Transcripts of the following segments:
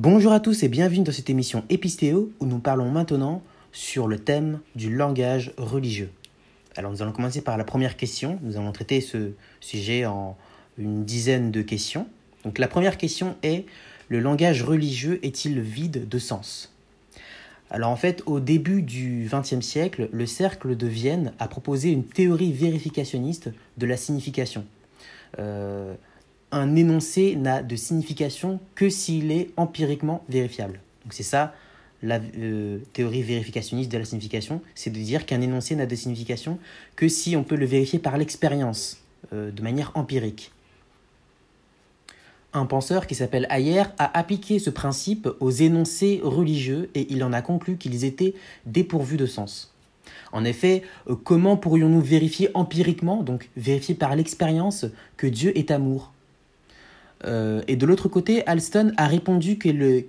Bonjour à tous et bienvenue dans cette émission Épistéo où nous parlons maintenant sur le thème du langage religieux. Alors nous allons commencer par la première question. Nous allons traiter ce sujet en une dizaine de questions. Donc la première question est le langage religieux est-il vide de sens? Alors en fait, au début du XXe siècle, le cercle de Vienne a proposé une théorie vérificationniste de la signification. Euh, un énoncé n'a de signification que s'il est empiriquement vérifiable. Donc c'est ça la euh, théorie vérificationniste de la signification, c'est de dire qu'un énoncé n'a de signification que si on peut le vérifier par l'expérience, euh, de manière empirique. Un penseur qui s'appelle Ayer a appliqué ce principe aux énoncés religieux et il en a conclu qu'ils étaient dépourvus de sens. En effet, euh, comment pourrions-nous vérifier empiriquement, donc vérifier par l'expérience, que Dieu est amour? Euh, et de l'autre côté, Alston a répondu que,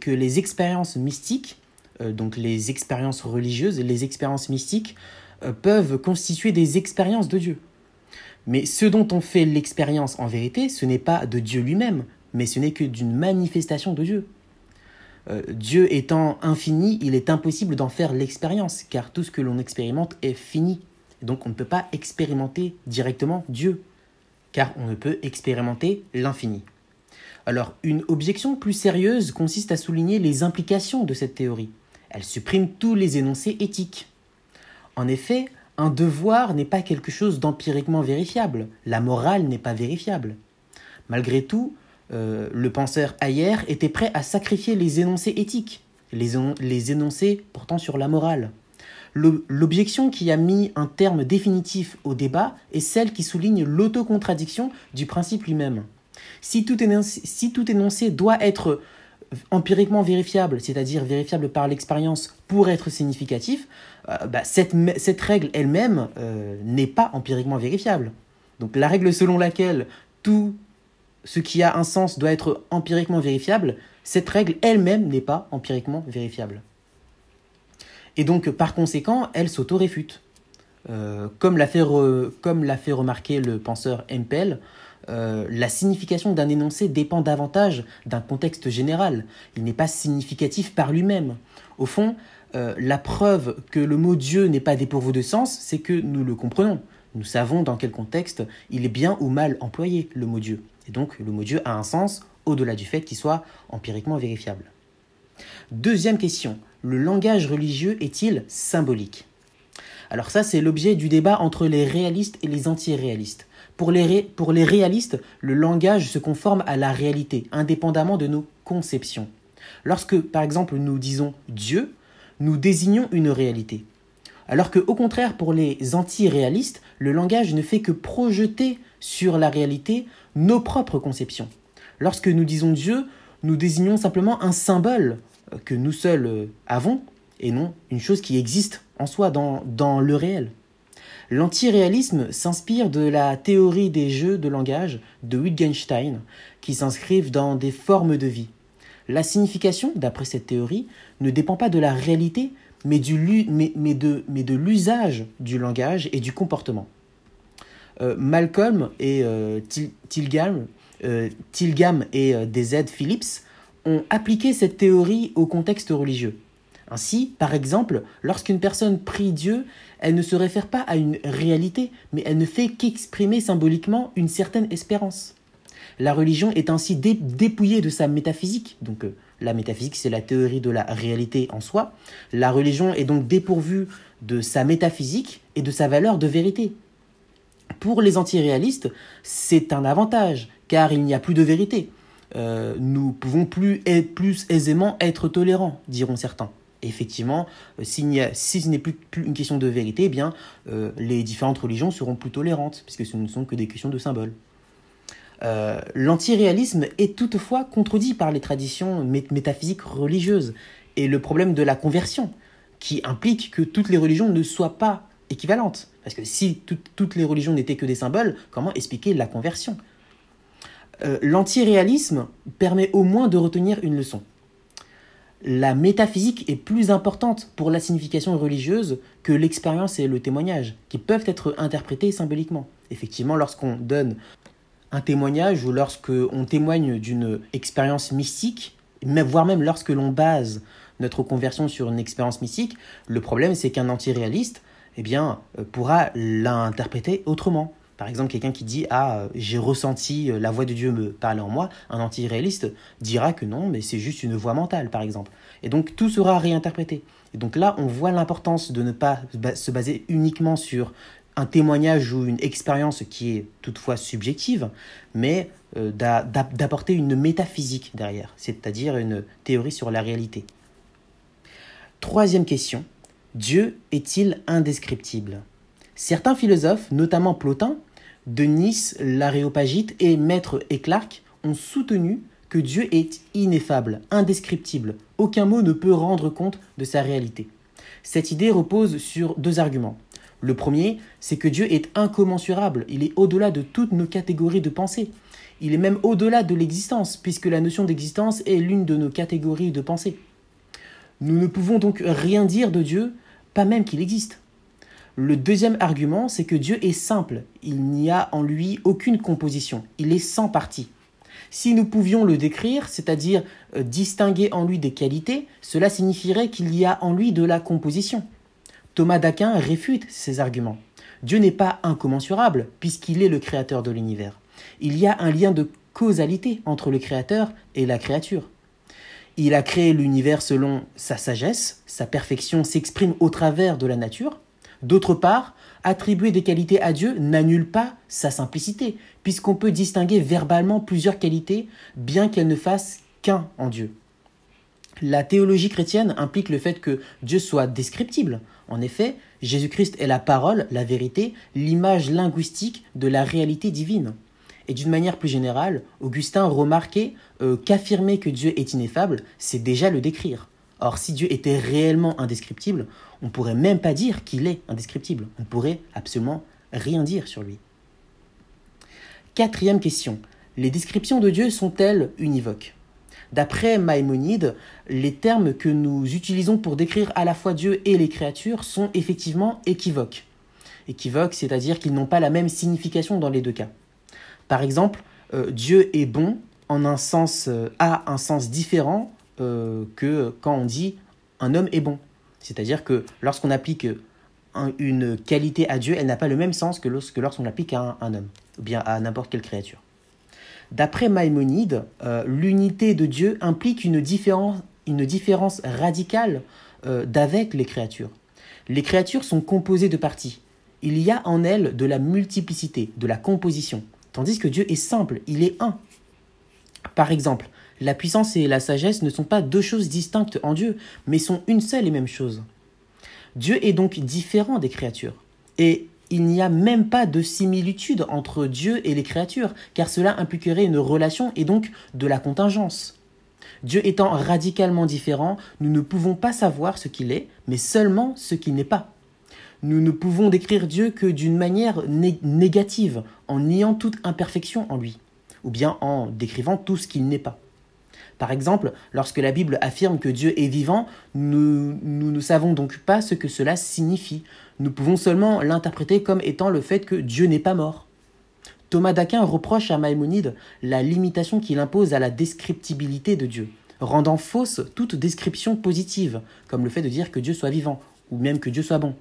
les expériences mystiques, euh, donc les expériences religieuses, les expériences mystiques, euh, peuvent constituer des expériences de Dieu. Mais ce dont on fait l'expérience en vérité, ce n'est pas de Dieu lui-même, mais ce n'est que d'une manifestation de Dieu. Dieu étant infini, il est impossible d'en faire l'expérience, car tout ce que l'on expérimente est fini. Donc on ne peut pas expérimenter directement Dieu, car on ne peut expérimenter l'infini. Alors, une objection plus sérieuse consiste à souligner les implications de cette théorie. Elle supprime tous les énoncés éthiques. En effet, un devoir n'est pas quelque chose d'empiriquement vérifiable. La morale n'est pas vérifiable. Malgré tout, euh, le penseur Ayer était prêt à sacrifier les énoncés éthiques, les, les énoncés portant sur la morale. L'objection qui a mis un terme définitif au débat est celle qui souligne l'autocontradiction du principe lui-même. Si tout, énoncé, doit être empiriquement vérifiable, c'est-à-dire vérifiable par l'expérience pour être significatif, euh, bah, cette, règle elle-même euh, n'est pas empiriquement vérifiable. Donc la règle selon laquelle tout ce qui a un sens doit être empiriquement vérifiable, cette règle elle-même n'est pas empiriquement vérifiable. Et donc par conséquent, elle s'auto-réfute. Euh, comme l'a fait, fait, remarquer le penseur Empel, euh, la signification d'un énoncé dépend davantage d'un contexte général. Il n'est pas significatif par lui-même. Au fond, euh, la preuve que le mot Dieu n'est pas dépourvu de sens, c'est que nous le comprenons. Nous savons dans quel contexte il est bien ou mal employé, le mot Dieu. Et donc, le mot Dieu a un sens au-delà du fait qu'il soit empiriquement vérifiable. Deuxième question, le langage religieux est-il symbolique? Alors ça, c'est l'objet du débat entre les réalistes et les anti-réalistes. Pour les, pour les réalistes, le langage se conforme à la réalité, indépendamment de nos conceptions. Lorsque, par exemple, nous disons Dieu, nous désignons une réalité. Alors que, au contraire, pour les anti-réalistes, le langage ne fait que projeter sur la réalité nos propres conceptions. Lorsque nous disons Dieu, nous désignons simplement un symbole que nous seuls avons et non une chose qui existe en soi dans, le réel. L'antiréalisme s'inspire de la théorie des jeux de langage de Wittgenstein, qui s'inscrivent dans des formes de vie. La signification, d'après cette théorie, ne dépend pas de la réalité, mais, du, mais de, l'usage du langage et du comportement. Euh, Malcolm et euh, Tilgam, euh, Tilgam et DZ Phillips ont appliqué cette théorie au contexte religieux. Ainsi, par exemple, lorsqu'une personne prie Dieu, elle ne se réfère pas à une réalité, mais elle ne fait qu'exprimer symboliquement une certaine espérance. La religion est ainsi dépouillée de sa métaphysique, donc euh, la métaphysique c'est la théorie de la réalité en soi, la religion est donc dépourvue de sa métaphysique et de sa valeur de vérité. Pour les antiréalistes, c'est un avantage, car il n'y a plus de vérité. Euh, nous pouvons plus, plus aisément être tolérants, diront certains effectivement, euh, si ce n'est plus, une question de vérité, eh bien, euh, les différentes religions seront plus tolérantes, puisque ce ne sont que des questions de symboles. Euh, l'antiréalisme est toutefois contredit par les traditions métaphysiques religieuses et le problème de la conversion, qui implique que toutes les religions ne soient pas équivalentes. Parce que si toutes les religions n'étaient que des symboles, comment expliquer la conversion? L'antiréalisme permet au moins de retenir une leçon la métaphysique est plus importante pour la signification religieuse que l'expérience et le témoignage, qui peuvent être interprétés symboliquement. Effectivement, lorsqu'on donne un témoignage ou lorsqu'on témoigne d'une expérience mystique voire même lorsque l'on base notre conversion sur une expérience mystique, le problème c'est qu'un antiréaliste eh bien, euh, pourra l'interpréter autrement. Par exemple, quelqu'un qui dit Ah, j'ai ressenti euh, la voix de Dieu me parler en moi, un antiréaliste dira que non, mais c'est juste une voix mentale, par exemple. Et donc tout sera réinterprété. Et donc là, on voit l'importance de ne pas se baser uniquement sur un témoignage ou une expérience qui est toutefois subjective, mais euh, d'apporter une métaphysique derrière, c'est-à-dire une théorie sur la réalité. Troisième question, Dieu est-il indescriptible? Certains philosophes, notamment Plotin, Denis l'Aréopagite et Maître Eclarc, ont soutenu que Dieu est ineffable, indescriptible, aucun mot ne peut rendre compte de sa réalité. Cette idée repose sur deux arguments. Le premier, c'est que Dieu est incommensurable, il est au-delà de toutes nos catégories de pensée. Il est même au-delà de l'existence, puisque la notion d'existence est l'une de nos catégories de pensée. Nous ne pouvons donc rien dire de Dieu, pas même qu'il existe. Le deuxième argument, c'est que Dieu est simple, il n'y a en lui aucune composition, il est sans partie. Si nous pouvions le décrire, c'est-à-dire euh, distinguer en lui des qualités, cela signifierait qu'il y a en lui de la composition. Thomas d'Aquin réfute ces arguments. Dieu n'est pas incommensurable, puisqu'il est le créateur de l'univers. Il y a un lien de causalité entre le créateur et la créature. Il a créé l'univers selon sa sagesse, sa perfection s'exprime au travers de la nature. D'autre part, attribuer des qualités à Dieu n'annule pas sa simplicité, puisqu'on peut distinguer verbalement plusieurs qualités, bien qu'elles ne fassent qu'un en Dieu. La théologie chrétienne implique le fait que Dieu soit descriptible. En effet, Jésus-Christ est la parole, la vérité, l'image linguistique de la réalité divine. Et d'une manière plus générale, Augustin remarquait euh, qu'affirmer que Dieu est ineffable, c'est déjà le décrire. Or, si Dieu était réellement indescriptible, on ne pourrait même pas dire qu'il est indescriptible. On ne pourrait absolument rien dire sur lui. Quatrième question. Les descriptions de Dieu sont-elles univoques? D'après Maïmonide, les termes que nous utilisons pour décrire à la fois Dieu et les créatures sont effectivement équivoques. Équivoques, c'est-à-dire qu'ils n'ont pas la même signification dans les deux cas. Par exemple, euh, Dieu est bon en un sens, euh, a un sens différent euh, que quand on dit un homme est bon. C'est-à-dire que lorsqu'on applique une qualité à Dieu, elle n'a pas le même sens que lorsqu'on l'applique à un homme, ou bien à n'importe quelle créature. D'après Maïmonide, euh, l'unité de Dieu implique une différence, une différence radicale euh, d'avec les créatures. Les créatures sont composées de parties. Il y a en elles de la multiplicité, de la composition, tandis que Dieu est simple, il est un. Par exemple, la puissance et la sagesse ne sont pas deux choses distinctes en Dieu, mais sont une seule et même chose. Dieu est donc différent des créatures. Et il n'y a même pas de similitude entre Dieu et les créatures, car cela impliquerait une relation et donc de la contingence. Dieu étant radicalement différent, nous ne pouvons pas savoir ce qu'il est, mais seulement ce qu'il n'est pas. Nous ne pouvons décrire Dieu que d'une manière négative, en niant toute imperfection en lui, ou bien en décrivant tout ce qu'il n'est pas. Par exemple, lorsque la Bible affirme que Dieu est vivant, nous, ne savons donc pas ce que cela signifie. Nous pouvons seulement l'interpréter comme étant le fait que Dieu n'est pas mort. Thomas d'Aquin reproche à Maïmonide la limitation qu'il impose à la descriptibilité de Dieu, rendant fausse toute description positive, comme le fait de dire que Dieu soit vivant, ou même que Dieu soit bon.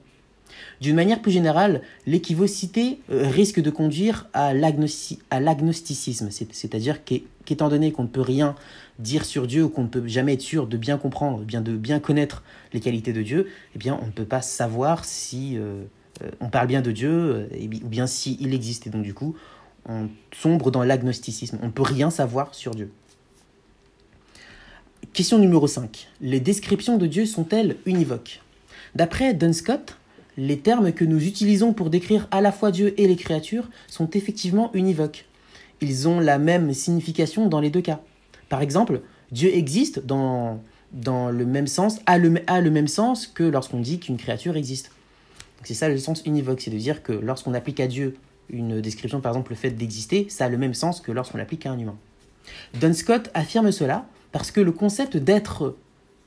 D'une manière plus générale, l'équivocité euh, risque de conduire à l'agnosticisme, c'est-à-dire qu'étant donné qu'on ne peut rien dire sur Dieu ou qu'on ne peut jamais être sûr de bien comprendre, bien de bien connaître les qualités de Dieu, eh bien on ne peut pas savoir si euh, euh, on parle bien de Dieu ou bien s'il existe. Et donc du coup, on sombre dans l'agnosticisme. On ne peut rien savoir sur Dieu. Question numéro 5. Les descriptions de Dieu sont-elles univoques? D'après Dunscott, les termes que nous utilisons pour décrire à la fois Dieu et les créatures sont effectivement univoques. Ils ont la même signification dans les deux cas. Par exemple, Dieu existe dans, dans le même sens, a le, a le même sens que lorsqu'on dit qu'une créature existe. C'est ça le sens univoque, c'est de dire que lorsqu'on applique à Dieu une description, par exemple le fait d'exister, ça a le même sens que lorsqu'on l'applique à un humain. Don Scott affirme cela parce que le concept d'être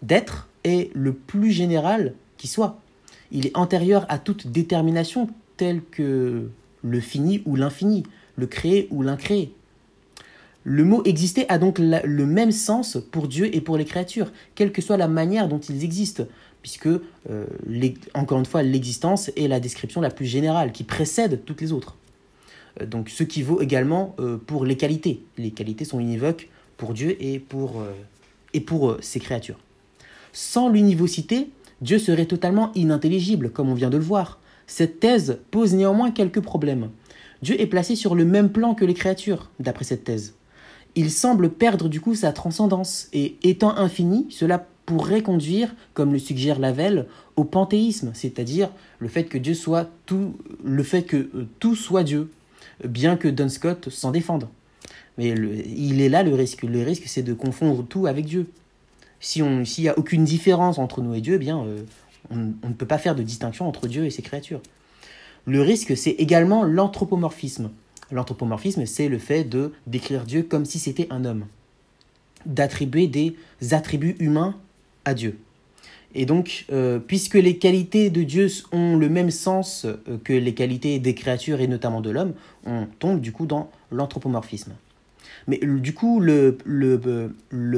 d'être est le plus général qui soit il est antérieur à toute détermination telle que le fini ou l'infini, le créé ou l'incréé. Le mot exister a donc le même sens pour Dieu et pour les créatures, quelle que soit la manière dont ils existent, puisque, euh, encore une fois, l'existence est la description la plus générale, qui précède toutes les autres. Euh, donc ce qui vaut également euh, pour les qualités. Les qualités sont univoques pour Dieu et pour, et pour ses créatures. Sans l'univocité, Dieu serait totalement inintelligible, comme on vient de le voir. Cette thèse pose néanmoins quelques problèmes. Dieu est placé sur le même plan que les créatures, d'après cette thèse. Il semble perdre du coup sa transcendance, et étant infini, cela pourrait conduire, comme le suggère Lavelle, au panthéisme, c'est-à-dire le fait que Dieu soit tout, le fait que euh, tout soit Dieu, bien que Don Scott s'en défende. Mais il est là le risque. Le risque, c'est de confondre tout avec Dieu. Si on, s'il n'y a aucune différence entre nous et Dieu, eh bien, euh, on ne peut pas faire de distinction entre Dieu et ses créatures. Le risque, c'est également l'anthropomorphisme. L'anthropomorphisme, c'est le fait de décrire Dieu comme si c'était un homme, d'attribuer des attributs humains à Dieu. Et donc, euh, puisque les qualités de Dieu ont le même sens euh, que les qualités des créatures et notamment de l'homme, on tombe du coup dans l'anthropomorphisme. Mais du coup, le,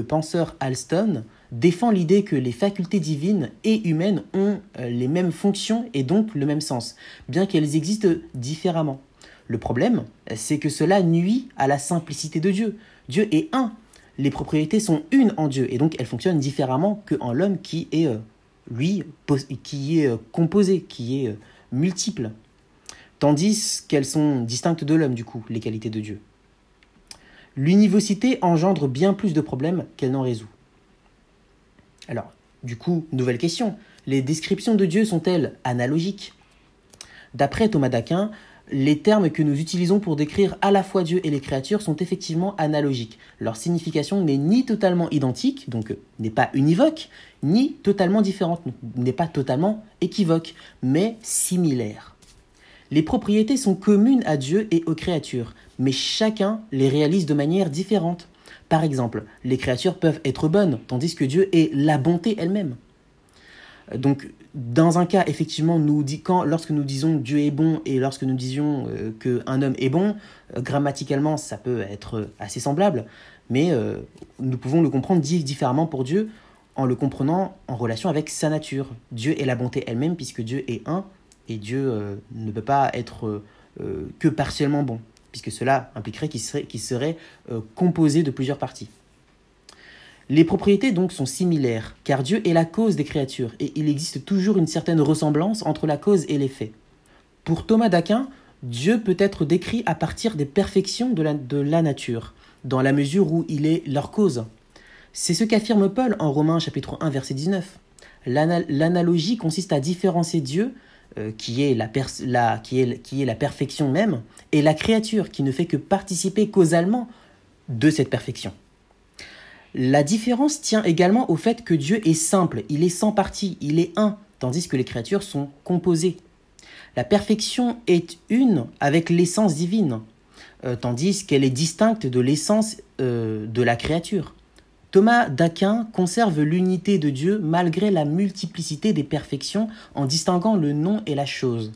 penseur Alston défend l'idée que les facultés divines et humaines ont euh, les mêmes fonctions et donc le même sens, bien qu'elles existent différemment. Le problème, c'est que cela nuit à la simplicité de Dieu. Dieu est un. Les propriétés sont une en Dieu et donc elles fonctionnent différemment qu'en l'homme qui est, euh, lui, qui est euh, composé, qui est multiple. Tandis qu'elles sont distinctes de l'homme, du coup, les qualités de Dieu. L'univocité engendre bien plus de problèmes qu'elle n'en résout. Alors, du coup, nouvelle question. Les descriptions de Dieu sont-elles analogiques? D'après Thomas d'Aquin, les termes que nous utilisons pour décrire à la fois Dieu et les créatures sont effectivement analogiques. Leur signification n'est ni totalement identique, donc n'est pas univoque, ni totalement différente, n'est pas totalement équivoque, mais similaire. Les propriétés sont communes à Dieu et aux créatures, mais chacun les réalise de manière différente. Par exemple, les créatures peuvent être bonnes, tandis que Dieu est la bonté elle-même. Donc, dans un cas, effectivement, lorsque nous disons Dieu est bon et lorsque nous disions euh, qu'un homme est bon, euh, grammaticalement, ça peut être assez semblable, mais euh, nous pouvons le comprendre différemment pour Dieu en le comprenant en relation avec sa nature. Dieu est la bonté elle-même puisque Dieu est un et Dieu ne peut pas être que partiellement bon puisque cela impliquerait qu'il serait, euh, composé de plusieurs parties. Les propriétés donc sont similaires, car Dieu est la cause des créatures, et il existe toujours une certaine ressemblance entre la cause et l'effet. Pour Thomas d'Aquin, Dieu peut être décrit à partir des perfections de la, de la nature, dans la mesure où il est leur cause. C'est ce qu'affirme Paul en Romains chapitre 1 verset 19. L'analogie consiste à différencier Dieu euh, qui, est la perfection même, et la créature qui ne fait que participer causalement de cette perfection. La différence tient également au fait que Dieu est simple, il est sans partie, il est un, tandis que les créatures sont composées. La perfection est une avec l'essence divine, euh, tandis qu'elle est distincte de l'essence euh, de la créature. Thomas d'Aquin conserve l'unité de Dieu malgré la multiplicité des perfections en distinguant le nom et la chose.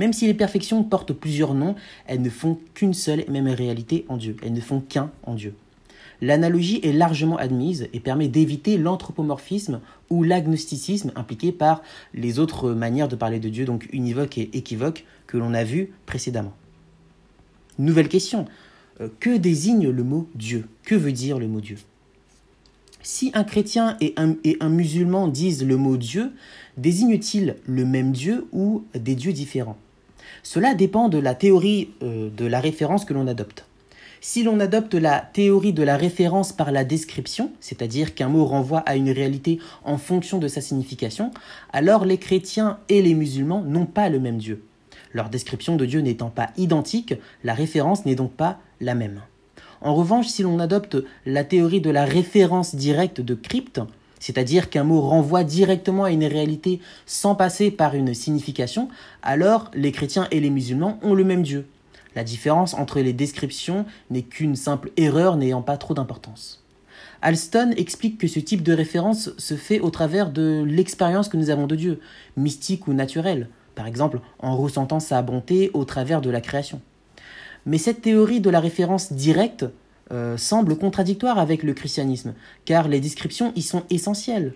Même si les perfections portent plusieurs noms, elles ne font qu'une seule et même réalité en Dieu. Elles ne font qu'un en Dieu. L'analogie est largement admise et permet d'éviter l'anthropomorphisme ou l'agnosticisme impliqué par les autres manières de parler de Dieu, donc univoque et équivoque, que l'on a vu précédemment. Nouvelle question. Euh, que désigne le mot Dieu? Que veut dire le mot Dieu? Si un chrétien et un, musulman disent le mot Dieu, désignent-ils le même Dieu ou des dieux différents? Cela dépend de la théorie euh, de la référence que l'on adopte. Si l'on adopte la théorie de la référence par la description, c'est-à-dire qu'un mot renvoie à une réalité en fonction de sa signification, alors les chrétiens et les musulmans n'ont pas le même Dieu. Leur description de Dieu n'étant pas identique, la référence n'est donc pas la même. En revanche, si l'on adopte la théorie de la référence directe de crypte, c'est-à-dire qu'un mot renvoie directement à une réalité sans passer par une signification, alors les chrétiens et les musulmans ont le même Dieu. La différence entre les descriptions n'est qu'une simple erreur n'ayant pas trop d'importance. Alston explique que ce type de référence se fait au travers de l'expérience que nous avons de Dieu, mystique ou naturelle, par exemple en ressentant sa bonté au travers de la création. Mais cette théorie de la référence directe euh, semble contradictoire avec le christianisme, car les descriptions y sont essentielles.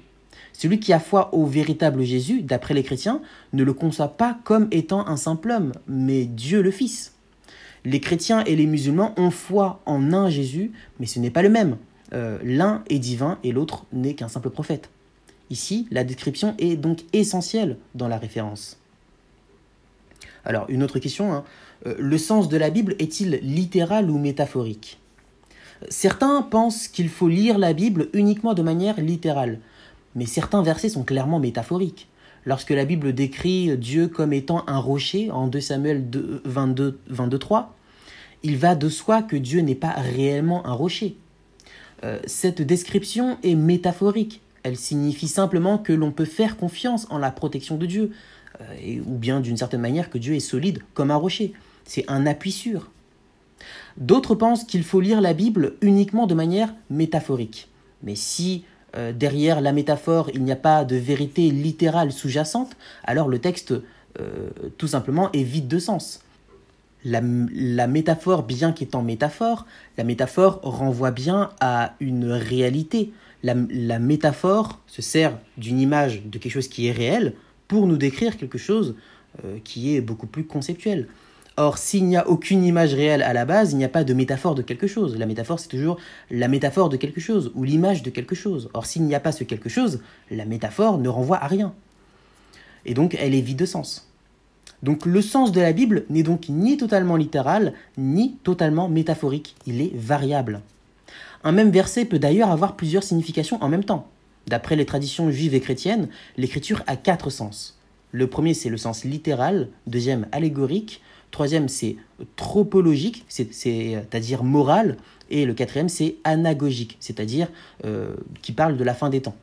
Celui qui a foi au véritable Jésus, d'après les chrétiens, ne le conçoit pas comme étant un simple homme, mais Dieu le Fils. Les chrétiens et les musulmans ont foi en un Jésus, mais ce n'est pas le même. Euh, l'un est divin et l'autre n'est qu'un simple prophète. Ici, la description est donc essentielle dans la référence. Alors, une autre question, hein. Euh, le sens de la Bible est-il littéral ou métaphorique Certains pensent qu'il faut lire la Bible uniquement de manière littérale, mais certains versets sont clairement métaphoriques. Lorsque la Bible décrit Dieu comme étant un rocher en 2 Samuel 22, 22 3, il va de soi que Dieu n'est pas réellement un rocher. Euh, cette description est métaphorique. Elle signifie simplement que l'on peut faire confiance en la protection de Dieu, euh, ou bien d'une certaine manière que Dieu est solide comme un rocher. C'est un appui sûr. D'autres pensent qu'il faut lire la Bible uniquement de manière métaphorique. Mais si euh, derrière la métaphore il n'y a pas de vérité littérale sous-jacente, alors le texte tout simplement est vide de sens la, métaphore, bien qu'étant métaphore, la métaphore renvoie bien à une réalité. La, métaphore se sert d'une image de quelque chose qui est réel pour nous décrire quelque chose euh, qui est beaucoup plus conceptuel. Or, s'il n'y a aucune image réelle à la base, il n'y a pas de métaphore de quelque chose. La métaphore, c'est toujours la métaphore de quelque chose ou l'image de quelque chose. Or, s'il n'y a pas ce quelque chose, la métaphore ne renvoie à rien. Et donc, elle est vide de sens. Donc le sens de la Bible n'est donc ni totalement littéral, ni totalement métaphorique, il est variable. Un même verset peut d'ailleurs avoir plusieurs significations en même temps. D'après les traditions juives et chrétiennes, l'écriture a quatre sens. Le premier c'est le sens littéral, deuxième allégorique, troisième c'est tropologique, c'est-à-dire moral, et le quatrième c'est anagogique, c'est-à-dire euh, qui parle de la fin des temps.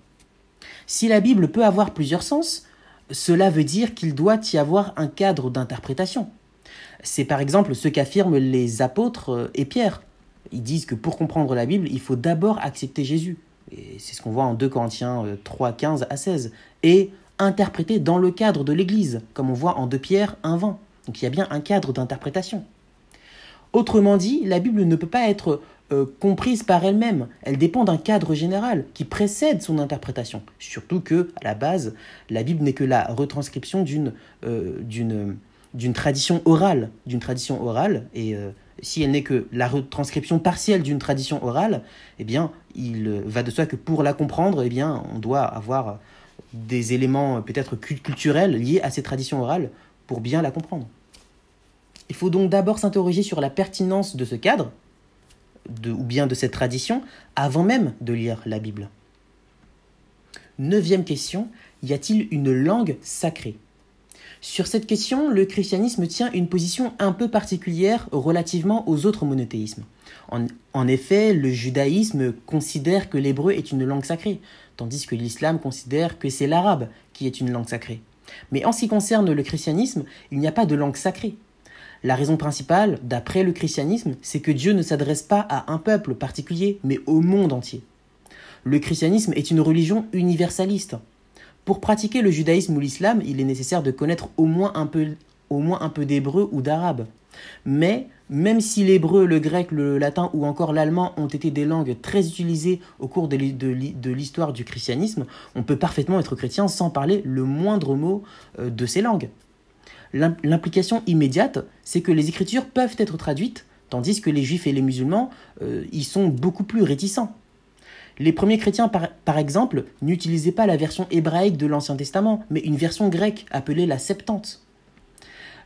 Si la Bible peut avoir plusieurs sens, cela veut dire qu'il doit y avoir un cadre d'interprétation. C'est par exemple ce qu'affirment les apôtres euh, et Pierre. Ils disent que pour comprendre la Bible, il faut d'abord accepter Jésus. C'est ce qu'on voit en 2 Corinthiens 3, euh, 15 à 16. Et interpréter dans le cadre de l'Église, comme on voit en 2 Pierre 1, 20. Donc il y a bien un cadre d'interprétation. Autrement dit, la Bible ne peut pas être euh, comprise par elle-même. Elle dépend d'un cadre général qui précède son interprétation. Surtout que, à la base, la Bible n'est que la retranscription d'une euh, tradition orale, d'une tradition orale. Et euh, si elle n'est que la retranscription partielle d'une tradition orale, eh bien, il va de soi que pour la comprendre, eh on doit avoir des éléments peut-être culturels liés à ces traditions orales pour bien la comprendre. Il faut donc d'abord s'interroger sur la pertinence de ce cadre, ou bien de cette tradition avant même de lire la Bible Neuvième question, y a-t-il une langue sacrée? Sur cette question, le christianisme tient une position un peu particulière relativement aux autres monothéismes. En, effet, le judaïsme considère que l'hébreu est une langue sacrée, tandis que l'islam considère que c'est l'arabe qui est une langue sacrée. Mais en ce qui concerne le christianisme, il n'y a pas de langue sacrée. La raison principale, d'après le christianisme, c'est que Dieu ne s'adresse pas à un peuple particulier, mais au monde entier. Le christianisme est une religion universaliste. Pour pratiquer le judaïsme ou l'islam, il est nécessaire de connaître au moins un peu, d'hébreu ou d'arabe. Mais même si l'hébreu, le grec, le latin ou encore l'allemand ont été des langues très utilisées au cours de l'histoire du christianisme, on peut parfaitement être chrétien sans parler le moindre mot euh, de ces langues. L'implication immédiate, c'est que les écritures peuvent être traduites, tandis que les juifs et les musulmans euh, y sont beaucoup plus réticents. Les premiers chrétiens, par, exemple, n'utilisaient pas la version hébraïque de l'Ancien Testament, mais une version grecque appelée la Septante.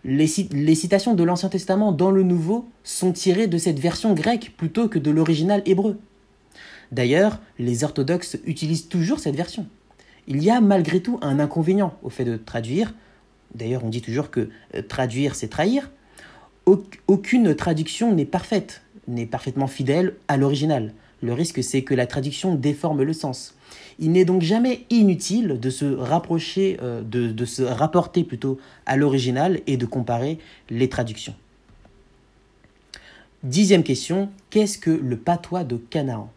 Les, les citations de l'Ancien Testament dans le Nouveau sont tirées de cette version grecque plutôt que de l'original hébreu. D'ailleurs, les orthodoxes utilisent toujours cette version. Il y a malgré tout un inconvénient au fait de traduire, D'ailleurs, on dit toujours que euh, traduire, c'est trahir. Aucune traduction n'est parfaite, n'est parfaitement fidèle à l'original. Le risque, c'est que la traduction déforme le sens. Il n'est donc jamais inutile de se rapprocher, euh, de, de se rapporter plutôt à l'original et de comparer les traductions. Dixième question, qu'est-ce que le patois de Canaan?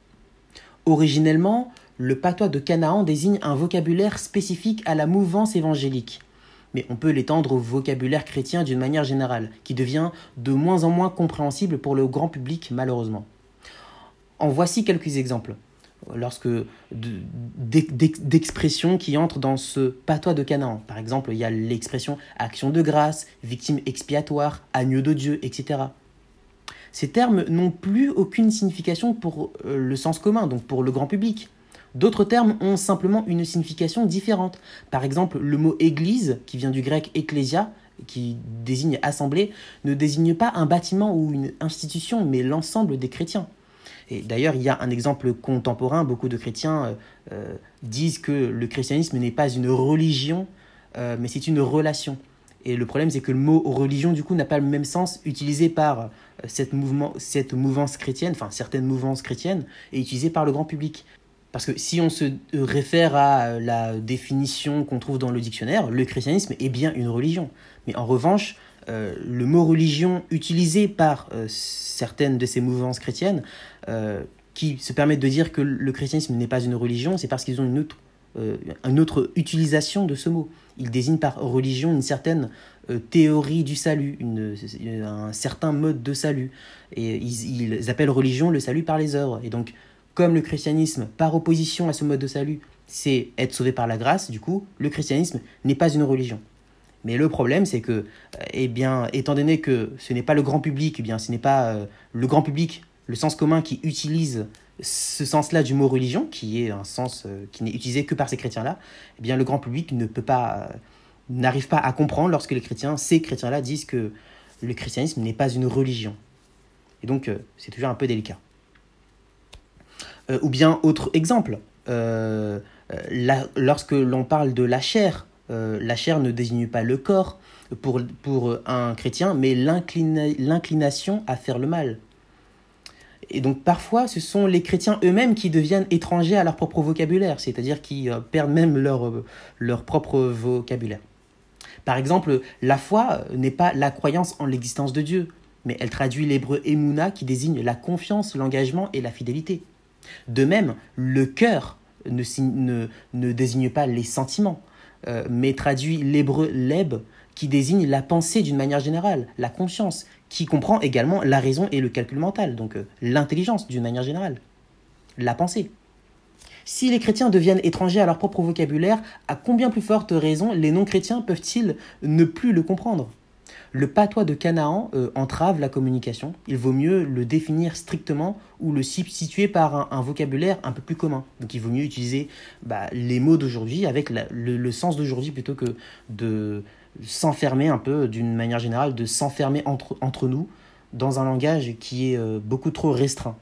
Originellement, le patois de Canaan désigne un vocabulaire spécifique à la mouvance évangélique mais on peut l'étendre au vocabulaire chrétien d'une manière générale, qui devient de moins en moins compréhensible pour le grand public malheureusement. En voici quelques exemples. D'expressions qui entrent dans ce patois de Canaan. Par exemple, il y a l'expression action de grâce, victime expiatoire, agneau de Dieu, etc. Ces termes n'ont plus aucune signification pour euh, le sens commun, donc pour le grand public. D'autres termes ont simplement une signification différente. Par exemple, le mot église, qui vient du grec ecclésia, qui désigne assemblée, ne désigne pas un bâtiment ou une institution, mais l'ensemble des chrétiens. Et d'ailleurs, il y a un exemple contemporain, beaucoup de chrétiens euh, euh, disent que le christianisme n'est pas une religion, euh, mais c'est une relation. Et le problème, c'est que le mot religion, du coup, n'a pas le même sens utilisé par cette, cette mouvance chrétienne, enfin certaines mouvances chrétiennes, et utilisé par le grand public. Parce que si on se réfère à la définition qu'on trouve dans le dictionnaire, le christianisme est bien une religion. Mais en revanche, euh, le mot religion utilisé par euh, certaines de ces mouvances chrétiennes, euh, qui se permettent de dire que le christianisme n'est pas une religion, c'est parce qu'ils ont une autre, une autre utilisation de ce mot. Ils désignent par religion une certaine théorie du salut, un certain mode de salut. Et ils, ils appellent religion le salut par les œuvres. Et donc, comme le christianisme, par opposition à ce mode de salut, c'est être sauvé par la grâce, du coup, le christianisme n'est pas une religion. Mais le problème, c'est que, euh, eh bien, étant donné que ce n'est pas le grand public, eh bien, ce n'est pas euh, le grand public, le sens commun qui utilise ce sens-là du mot religion, qui est un sens euh, qui n'est utilisé que par ces chrétiens-là, eh bien, le grand public ne peut pas, n'arrive pas à comprendre lorsque les chrétiens, ces chrétiens-là, disent que le christianisme n'est pas une religion. Et donc, c'est toujours un peu délicat. Euh, ou bien, autre exemple, euh, euh, lorsque l'on parle de la chair, la chair ne désigne pas le corps pour, pour un chrétien, mais l'inclination à faire le mal. Et donc parfois, ce sont les chrétiens eux-mêmes qui deviennent étrangers à leur propre vocabulaire, c'est-à-dire qui perdent même leur, leur propre vocabulaire. Par exemple, la foi n'est pas la croyance en l'existence de Dieu, mais elle traduit l'hébreu emuna qui désigne la confiance, l'engagement et la fidélité. De même, le cœur ne, désigne pas les sentiments, euh, mais traduit l'hébreu leb, qui désigne la pensée d'une manière générale, la conscience, qui comprend également la raison et le calcul mental, donc euh, l'intelligence d'une manière générale, la pensée. Si les chrétiens deviennent étrangers à leur propre vocabulaire, à combien plus forte raison les non-chrétiens peuvent-ils ne plus le comprendre? Le patois de Canaan euh, entrave la communication. Il vaut mieux le définir strictement ou le substituer par un, vocabulaire un peu plus commun. Donc il vaut mieux utiliser bah, les mots d'aujourd'hui avec le, sens d'aujourd'hui plutôt que de s'enfermer un peu d'une manière générale, de s'enfermer entre, nous dans un langage qui est euh, beaucoup trop restreint,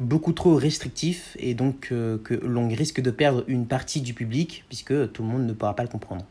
beaucoup trop restrictif et donc euh, que l'on risque de perdre une partie du public puisque tout le monde ne pourra pas le comprendre.